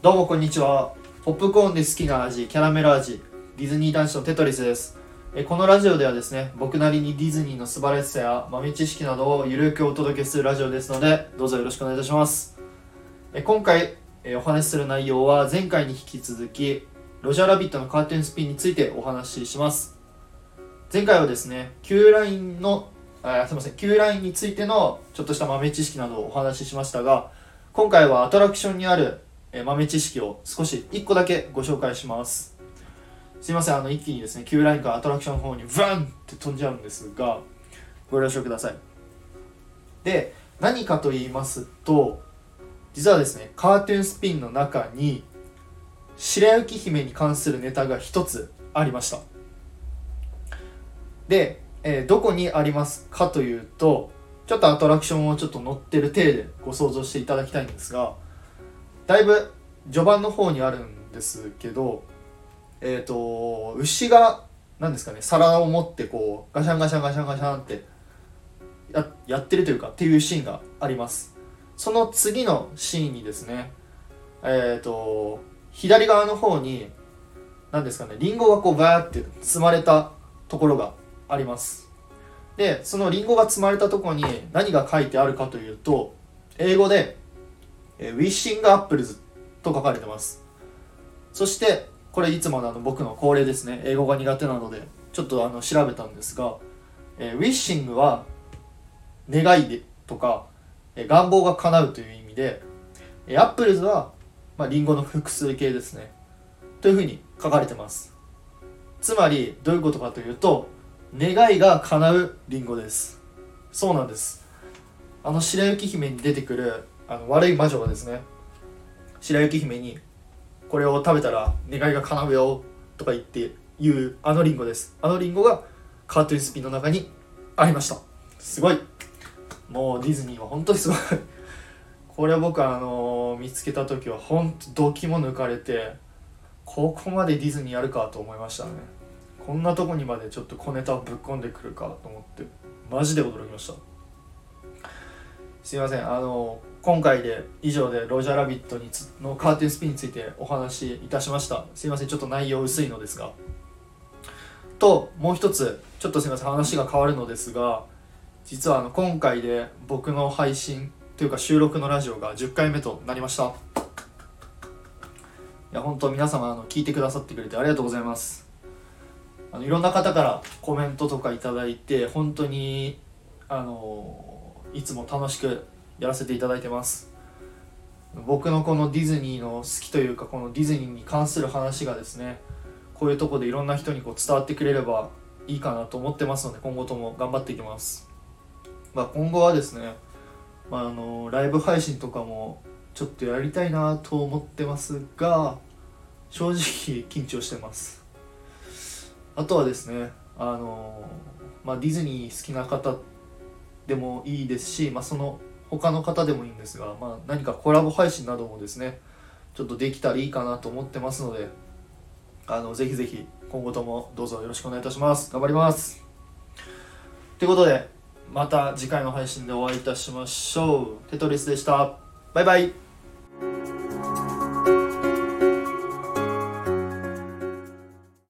どうもこんにちは。ポップコーンで好きな味キャラメル味ディズニー男子のテトリスです。えこのラジオではですね僕なりにディズニーの素晴らしさや豆知識などをゆるくお届けするラジオですのでどうぞよろしくお願いいたします。え今回えお話しする内容は前回に引き続きロジャーラビットのカーテンスピンについてお話しします。前回はですね Q ラインのあすいません Q ラインについてのちょっとした豆知識などをお話ししましたが今回はアトラクションにあるえ豆知識を少し1個だけご紹介します。すいませんあの一気にですね Q ラインからアトラクションの方にブンって飛んじゃうんですがご了承ください。で何かと言いますと実はですねカーテンスピンの中に白雪姫に関するネタが一つありました。で、えーどこにありますかというとちょっとアトラクションをちょっと乗ってる体でご想像していただきたいんですがだいぶ序盤の方にあるんですけどえっ、と牛が何ですかね皿を持ってこうガシャンガシャンガシャンガシャンってややってるというかっていうシーンがあります。その次のシーンにですねえっ、と左側の方に何ですかねリンゴがこうバーって積まれたところがあります。でそのリンゴが積まれたとこに何が書いてあるかというと英語でえー Wishing Apples と書かれてます。そしてこれいつものあの僕の恒例ですね。英語が苦手なのでちょっとあの調べたんですが、えー wishing は願いでとか、えー願望が叶うという意味でえー apples は、まあ、リンゴの複数形ですね。というふうに書かれてます。つまりどういうことかというと願いが叶うリンゴです。そうなんです。あの白雪姫に出てくるあの悪い魔女がですね白雪姫にこれを食べたら願いが叶うよとか言って言うあのリンゴです。あのリンゴがカートゥーンスピンの中にありました。すごい。もうディズニーは本当にすごい。これ僕あの見つけた時は本当ドキも抜かれてここまでディズニーやるかと思いましたね。こんなとこにまでちょっと小ネタをぶっ込んでくるかと思ってマジで驚きました。すいません。あの今回で以上でロジャーラビットにつのカーテンスピンについてお話しいたしました。すいませんちょっと内容薄いのですが。ともう一つちょっとすいません話が変わるのですが実はあの今回で僕の配信というか収録のラジオが10回目となりました。いや本当皆様あの聞いてくださってくれてありがとうございます。あのいろんな方からコメントとかいただいて本当にあのいつも楽しくやらせていただいてます。僕のこのディズニーの好きというかこのディズニーに関する話がですねこういうとこでいろんな人にこう伝わってくれればいいかなと思ってますので今後とも頑張っていきます、まあ、今後はですね、まあ、あのライブ配信とかもちょっとやりたいなと思ってますが正直緊張してます。あとはですねあの、まあ、ディズニー好きな方でもいいですし、まあ、その他の方でもいいんですが、まあ、何かコラボ配信などもですねちょっとできたらいいかなと思ってますのであのぜひぜひ今後ともどうぞよろしくお願いいたします。頑張ります。ということでまた次回の配信でお会いいたしましょう。テトリスでした。バイバイ。